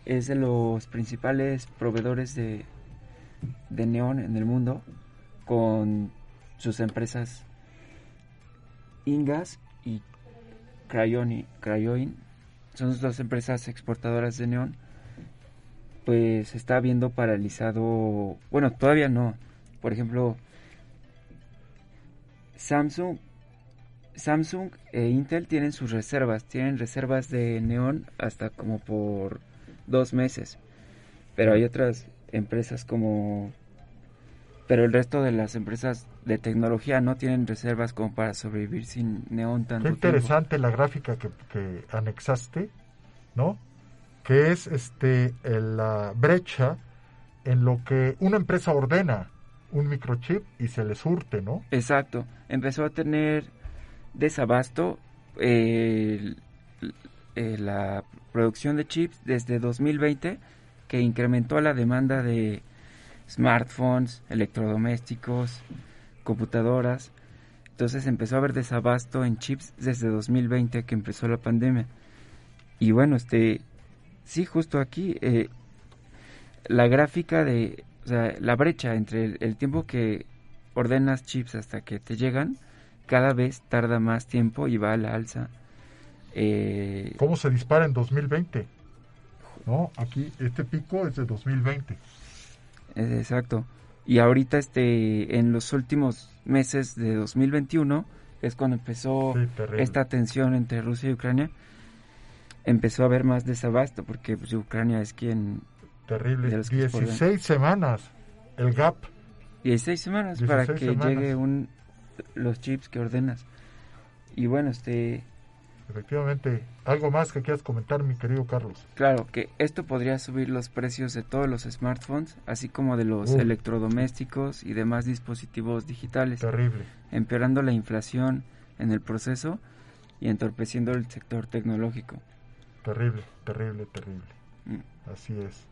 es de los principales proveedores de, de neón en el mundo, con sus empresas Ingas y Crayoin, son dos empresas exportadoras de neón, pues está viendo paralizado, bueno, todavía no. Por ejemplo, Samsung Samsung e Intel tienen sus reservas, tienen reservas de neón hasta como por dos meses. Pero hay otras empresas como... Pero el resto de las empresas de tecnología no tienen reservas como para sobrevivir sin neón tanto Qué tiempo. interesante la gráfica que, que anexaste, ¿no? Que es este la brecha en lo que una empresa ordena un microchip y se le surte, ¿no? Exacto. Empezó a tener desabasto eh, eh, la producción de chips desde 2020 que incrementó la demanda de smartphones, electrodomésticos, computadoras. Entonces empezó a haber desabasto en chips desde 2020 que empezó la pandemia. Y bueno, este sí justo aquí eh, la gráfica de o sea, la brecha entre el, el tiempo que ordenas chips hasta que te llegan cada vez tarda más tiempo y va a la alza. Eh, ¿Cómo se dispara en 2020? ¿No? Aquí, este pico es de 2020. Es exacto. Y ahorita este en los últimos meses de 2021 es cuando empezó Sí, esta tensión entre Rusia y Ucrania. Empezó a haber más desabasto porque pues, Ucrania es quien Terrible. de los que exportan. 16 semanas. El gap. 16 semanas para 16 que semanas. llegue un los chips que ordenas. Y bueno, este Efectivamente. ¿Algo más que quieras comentar, mi querido Carlos? Claro, que esto podría subir los precios de todos los smartphones, así como de los electrodomésticos y demás dispositivos digitales. Terrible. Empeorando la inflación en el proceso y entorpeciendo el sector tecnológico. Terrible, terrible, terrible. Mm. Así es.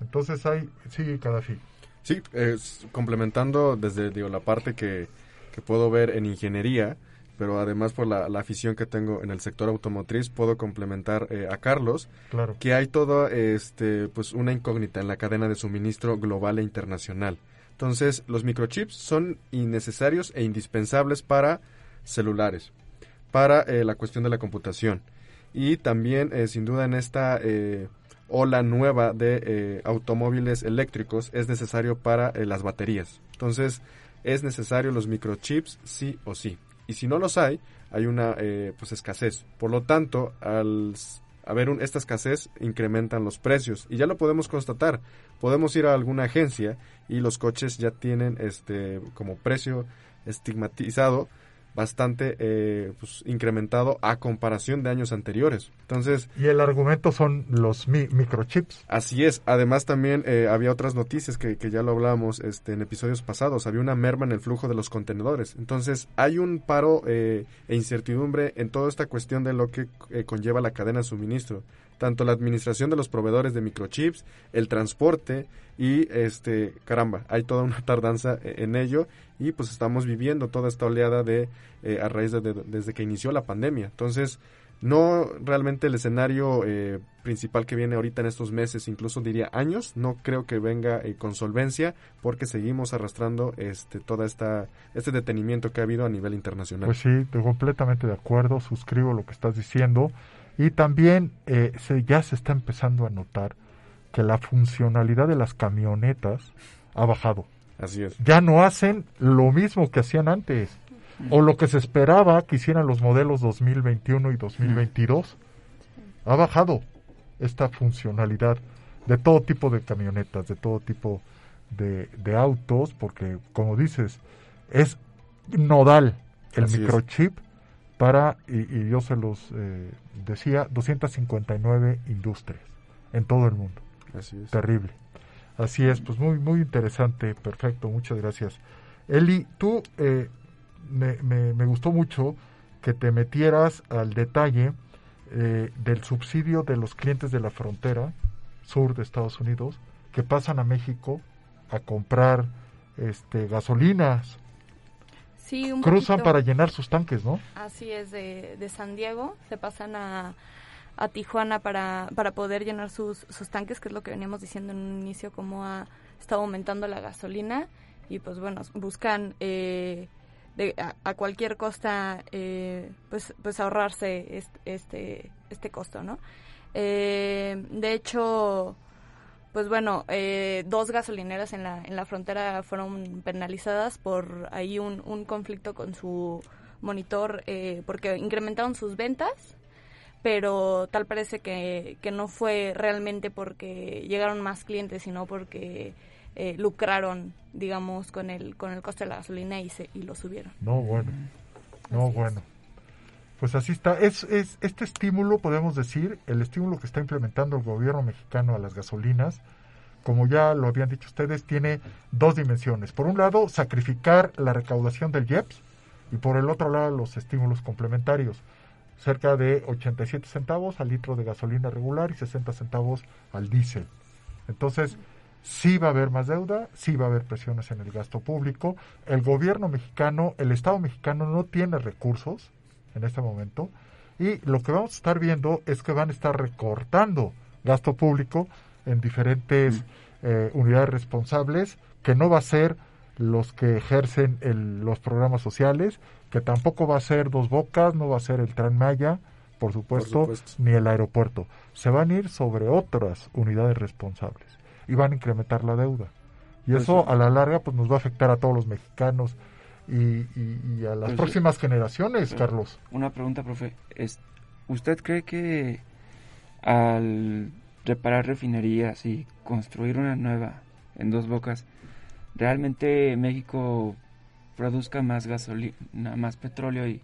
Entonces hay... Sí, Gaddafi. Sí, es, complementando desde digo, la parte que, que puedo ver en ingeniería, pero además por la, la afición que tengo en el sector automotriz, puedo complementar eh, a Carlos Claro. que hay toda este, pues una incógnita en la cadena de suministro global e internacional. Entonces, los microchips son innecesarios e indispensables para celulares, para eh, la cuestión de la computación. Y también, eh, sin duda, en esta eh, ola nueva de automóviles eléctricos es necesario para las baterías. Entonces, es necesario los microchips sí o sí. Y si no los hay, hay una eh, pues escasez. Por lo tanto, al haber un- esta escasez, incrementan los precios. Y ya lo podemos constatar. Podemos ir a alguna agencia y los coches ya tienen este como precio estigmatizado bastante eh, pues, incrementado a comparación de años anteriores. Entonces, Y el argumento son los mi- microchips. Así es. Además también eh, había otras noticias que, que ya lo hablábamos este, en episodios pasados. Había una merma en el flujo de los contenedores. Entonces hay un paro eh, e incertidumbre en toda esta cuestión de lo que eh, conlleva la cadena de suministro. Tanto la administración de los proveedores de microchips, el transporte y este caramba, hay toda una tardanza eh, en ello y pues estamos viviendo toda esta oleada de eh, a raíz de, de- desde que inició la pandemia. Entonces, no realmente el escenario eh, principal que viene ahorita en estos meses, incluso diría años, no creo que venga eh, con solvencia porque seguimos arrastrando este toda esta este detenimiento que ha habido a nivel internacional. Pues sí, estoy completamente de acuerdo, suscribo lo que estás diciendo. Y también eh, se, ya se está empezando a notar que la funcionalidad de las camionetas ha bajado. Así es. Ya no hacen lo mismo que hacían antes o lo que se esperaba que hicieran los modelos 2021 y 2022. Ha bajado esta funcionalidad de todo tipo de camionetas, de todo tipo de, de autos, porque como dices, es nodal el Así es. Para, y, y yo se los eh, decía, 259 industrias en todo el mundo. Así es. Terrible. Así es, pues muy, muy interesante, perfecto, muchas gracias. Eli, tú eh, me, me, me gustó mucho que te metieras al detalle eh, del subsidio de los clientes de la frontera sur de Estados Unidos que pasan a México a comprar este gasolinas, Sí, un cruzan poquito. para llenar sus tanques, ¿no? Así es, de, de San Diego se pasan a, a Tijuana para, para poder llenar sus, sus tanques, que es lo que veníamos diciendo en un inicio, cómo ha estado aumentando la gasolina y pues bueno, buscan eh, de, a, a cualquier costa eh, pues, pues ahorrarse este, este, este costo, ¿no? Eh, de hecho, pues bueno, eh, dos gasolineras en la, en la frontera fueron penalizadas por ahí un, un conflicto con su monitor eh, porque incrementaron sus ventas, pero tal parece que, que no fue realmente porque llegaron más clientes, sino porque eh, lucraron, digamos, con el, con el coste de la gasolina y, se, y lo subieron. No, bueno. No, bueno. Pues así está. Es, es este estímulo, podemos decir, el estímulo que está implementando el gobierno mexicano a las gasolinas, como ya lo habían dicho ustedes, tiene dos dimensiones. Por un lado, sacrificar la recaudación del IEPS y por el otro lado, los estímulos complementarios. Cerca de 87 centavos al litro de gasolina regular y 60 centavos al diésel. Entonces, sí va a haber más deuda, sí va a haber presiones en el gasto público. El gobierno mexicano, el Estado mexicano no tiene recursos en este momento y lo que vamos a estar viendo es que van a estar recortando gasto público en diferentes eh, unidades responsables que no va a ser los que ejercen el- los programas sociales, que tampoco va a ser Dos Bocas, no va a ser el Tren Maya, por supuesto, supuesto. ni el aeropuerto. Se van a ir sobre otras unidades responsables y van a incrementar la deuda. Y Pues eso a la larga pues nos va a afectar a todos los mexicanos y, y- y a las Pues próximas generaciones, Pero, Carlos. Una pregunta, profe. Es, ¿Usted cree que al reparar refinerías y construir una nueva en dos bocas, realmente México produzca más gasolina, más petróleo y,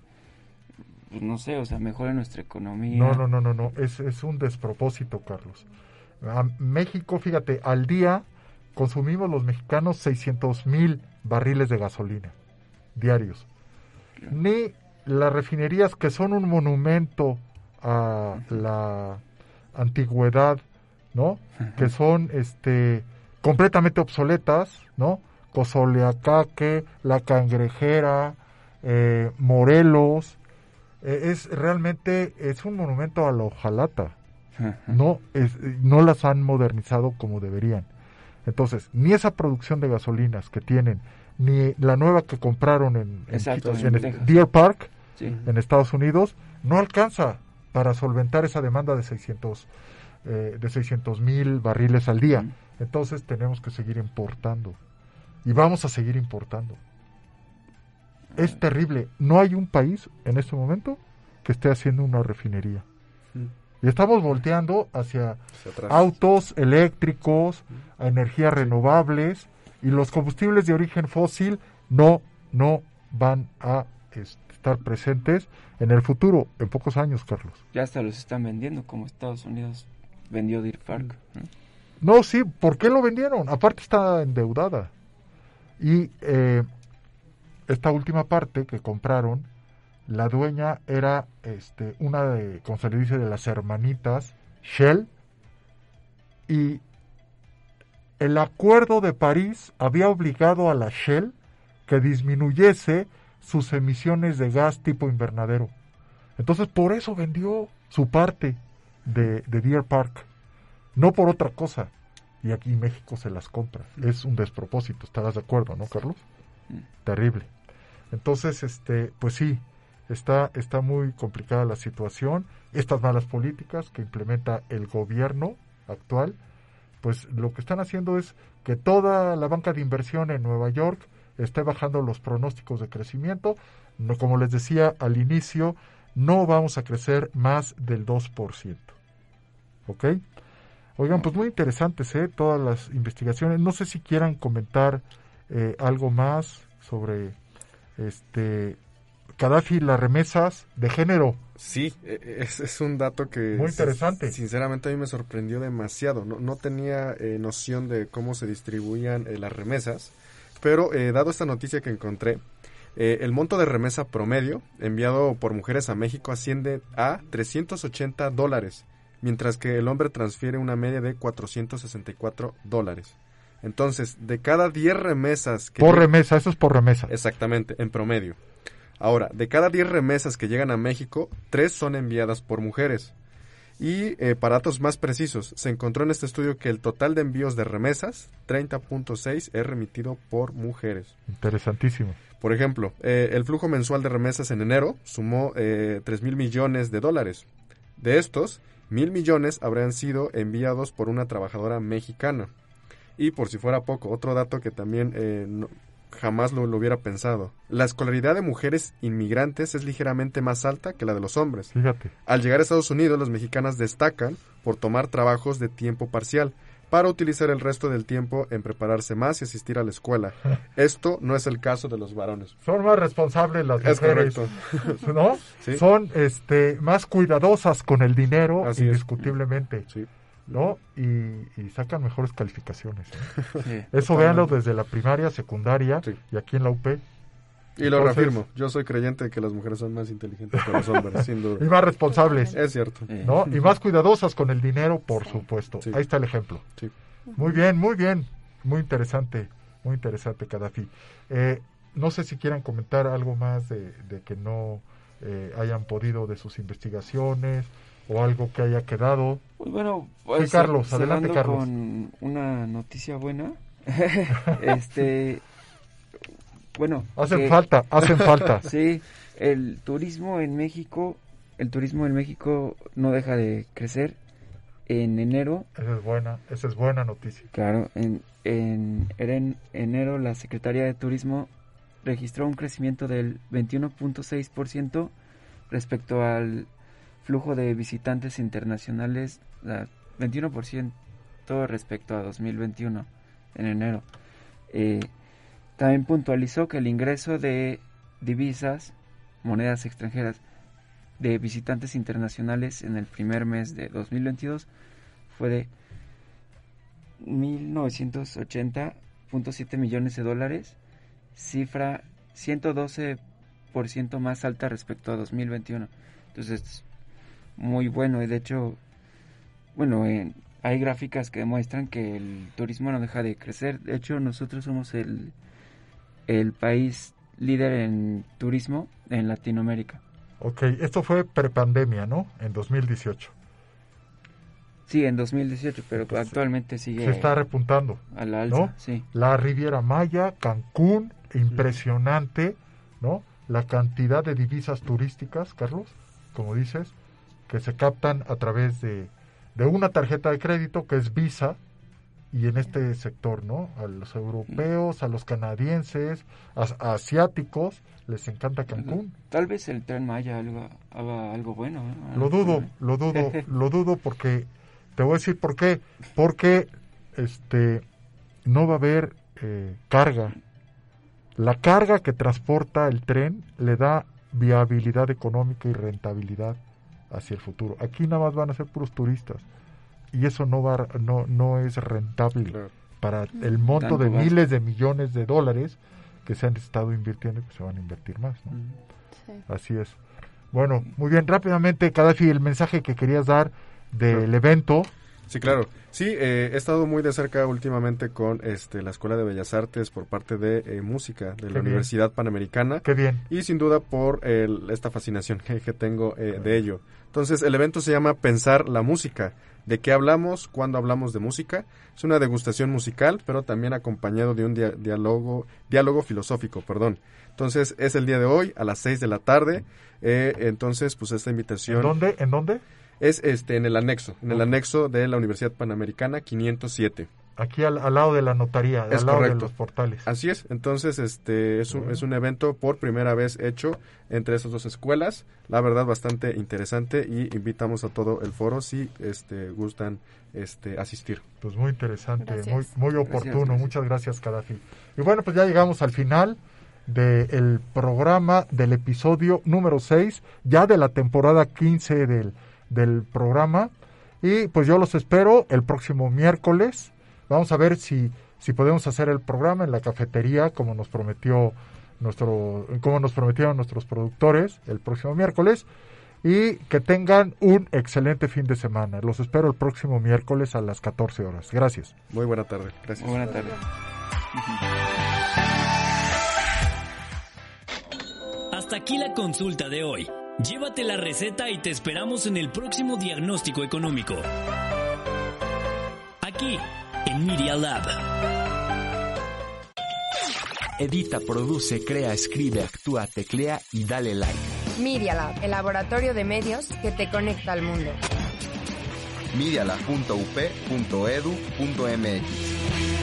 pues, no sé, o sea, mejore nuestra economía? No, no, no, no, no, es, es un despropósito, Carlos. A México, fíjate, al día consumimos los mexicanos 600 mil barriles de gasolina diarios. Ni las refinerías que son un monumento a la antigüedad, ¿no? Que son este completamente obsoletas, ¿no? Cozoleacaque, La Cangrejera, eh, Morelos, eh, es realmente es un monumento a la hojalata. No, es, no las han modernizado como deberían. Entonces, ni esa producción de gasolinas que tienen, ni la nueva que compraron en, en Exacto, Quito- en en Texas. Deer Park, Sí. en Estados Unidos, no alcanza para solventar esa demanda de 600 eh, de 600 mil barriles al día. Entonces tenemos que seguir importando y vamos a seguir importando. Es terrible. No hay un país en este momento que esté haciendo una refinería. Y estamos volteando hacia atrás. autos eléctricos, a energías renovables y los combustibles de origen fósil no, no van a este, estar presentes en el futuro, en pocos años, Carlos. Ya hasta los están vendiendo, como Estados Unidos vendió Deer. No, sí, ¿por qué lo vendieron? Aparte está endeudada. Y eh, esta última parte que compraron, la dueña era este, una de, como se le dice, de las hermanitas Shell. Y el acuerdo de París había obligado a la Shell que disminuyese sus emisiones de gas tipo invernadero. Entonces por eso vendió su parte de, de Deer Park, no por otra cosa. Y aquí México se las compra. Es un despropósito, ¿estarás de acuerdo, no, Carlos? Terrible. Entonces, este, pues sí, está, está muy complicada la situación. Estas malas políticas que implementa el gobierno actual, pues lo que están haciendo es que toda la banca de inversión en Nueva York esté bajando los pronósticos de crecimiento. Como les decía al inicio, no vamos a crecer más del 2%. ¿Ok? Oigan, pues muy interesantes, ¿eh? Todas las investigaciones. No sé si quieran comentar eh, algo más sobre este Gaddafi, las remesas de género. Sí, e- es, es un dato que... Muy interesante. Sinceramente a mí me sorprendió demasiado. No, no tenía eh, noción de cómo se distribuían eh, las remesas, pero eh, dado esta noticia que encontré, el monto de remesa promedio enviado por mujeres a México asciende a 380 dólares, mientras que el hombre transfiere una media de 464 dólares. Entonces, de cada 10 remesas que... Por remesa, eso es por remesa. Exactamente, en promedio. Ahora, de cada 10 remesas que llegan a México, 3 son enviadas por mujeres. Y eh, para datos más precisos, se encontró en este estudio que el total de envíos de remesas, 30.6, es remitido por mujeres. Interesantísimo. Por ejemplo, eh, el flujo mensual de remesas en enero sumó eh, 3 mil millones de dólares. De estos, mil millones habrían sido enviados por una trabajadora mexicana. Y por si fuera poco, otro dato que también eh, no- jamás lo, lo hubiera pensado. La escolaridad de mujeres inmigrantes es ligeramente más alta que la de los hombres. Fíjate. Al llegar a Estados Unidos, las mexicanas destacan por tomar trabajos de tiempo parcial para utilizar el resto del tiempo en prepararse más y asistir a la escuela. Esto no es el caso de los varones. Son más responsables las Es mujeres, correcto. ¿no? Sí. Son este más cuidadosas con el dinero, Así es. indiscutiblemente, ¿no? Y, y sacan mejores calificaciones. ¿eh? Sí, Eso véanlo desde la primaria, secundaria y aquí en la UP. Y lo reafirmo, yo soy creyente de que las mujeres son más inteligentes que los hombres, sin duda. Y más responsables. Es cierto. ¿no? Y más cuidadosas con el dinero, por supuesto. Ahí está el ejemplo. Muy bien, muy bien. Muy interesante, muy interesante, Gaddafi. Eh, no sé si quieran comentar algo más de, de que no eh, hayan podido de sus investigaciones o algo que haya quedado. Pues bueno, Sí, pues, Carlos, adelante, Carlos. con una noticia buena. este, bueno. Hacen que- falta, hacen falta. sí, el turismo en México, el turismo en México no deja de crecer. En enero, Esa es buena, esa es buena noticia. claro, en, en, en enero la Secretaría de Turismo registró un crecimiento del 21.6% respecto al flujo de visitantes internacionales, la 21% respecto a 2021 en enero. Eh, también puntualizó que el ingreso de divisas, monedas extranjeras, de visitantes internacionales en el primer mes de 2022 fue de 1.980.7 millones de dólares, cifra 112% más alta respecto a 2021. Entonces, muy bueno y de hecho, bueno, en- hay gráficas que demuestran que el turismo no deja de crecer. De hecho, nosotros somos el, el país líder en turismo en Latinoamérica. Ok, esto fue prepandemia, ¿no? En 2018. Sí, en 2018, pero actualmente sigue Se está repuntando. a la alza. ¿no? Sí. La Riviera Maya, Cancún, impresionante, ¿no? La cantidad de divisas turísticas, Carlos, como dices, que se captan a través de, de una tarjeta de crédito que es Visa y en este sector, ¿no? A los europeos, a los canadienses, a, a asiáticos, les encanta Cancún. Tal vez el tren Maya haga algo bueno. ¿no? Lo dudo, lo dudo, lo dudo porque te voy a decir por qué. Porque este no va a haber eh, carga. La carga que transporta el tren le da viabilidad económica y rentabilidad hacia el futuro. Aquí nada más van a ser puros turistas y eso no va no no es rentable para el monto Tanto de miles de millones de dólares que se han estado invirtiendo y que se van a invertir más, ¿no? Así es. Bueno, muy bien, rápidamente, Gaddafi, el mensaje que querías dar del evento. Sí, claro. Sí, eh, he estado muy de cerca últimamente con este, la Escuela de Bellas Artes por parte de eh, música de la bien. Universidad Panamericana. Qué bien. Y sin duda por el- esta fascinación que, que tengo eh, de ello. Entonces, el evento se llama Pensar la Música. ¿De qué hablamos cuando hablamos de música? Es una degustación musical, pero también acompañado de un dia- diálogo, diálogo filosófico, perdón. Entonces, es el día de hoy a las 6 de la tarde. Eh, entonces, pues esta invitación... ¿En dónde? ¿En dónde? Es este en el anexo, en el anexo de la Universidad Panamericana 507. Aquí al, al lado de la notaría, Es al lado correcto. de los portales. Así es, entonces este es un, es un evento por primera vez hecho entre esas dos escuelas, la verdad bastante interesante y invitamos a todo el foro si este gustan este asistir. Pues muy interesante, Gracias. muy, muy oportuno. Gracias, gracias. Muchas gracias, Kadafi. Y bueno, pues ya llegamos al final del programa del episodio número 6, ya de la temporada 15 del, del programa. Y pues yo los espero el próximo miércoles. Vamos a ver si, si podemos hacer el programa en la cafetería como nos prometió nuestro, como nos prometieron nuestros productores el próximo miércoles. Y que tengan un excelente fin de semana. Los espero el próximo miércoles a las 14 horas. Gracias. Muy buena tarde. Gracias. Buena tarde. Hasta aquí la consulta de hoy. Llévate la receta y te esperamos en el próximo diagnóstico económico. Aquí, en Media Lab. Edita, produce, crea, escribe, actúa, teclea y dale like. Media Lab, el laboratorio de medios que te conecta al mundo. Medialab.up.edu.mx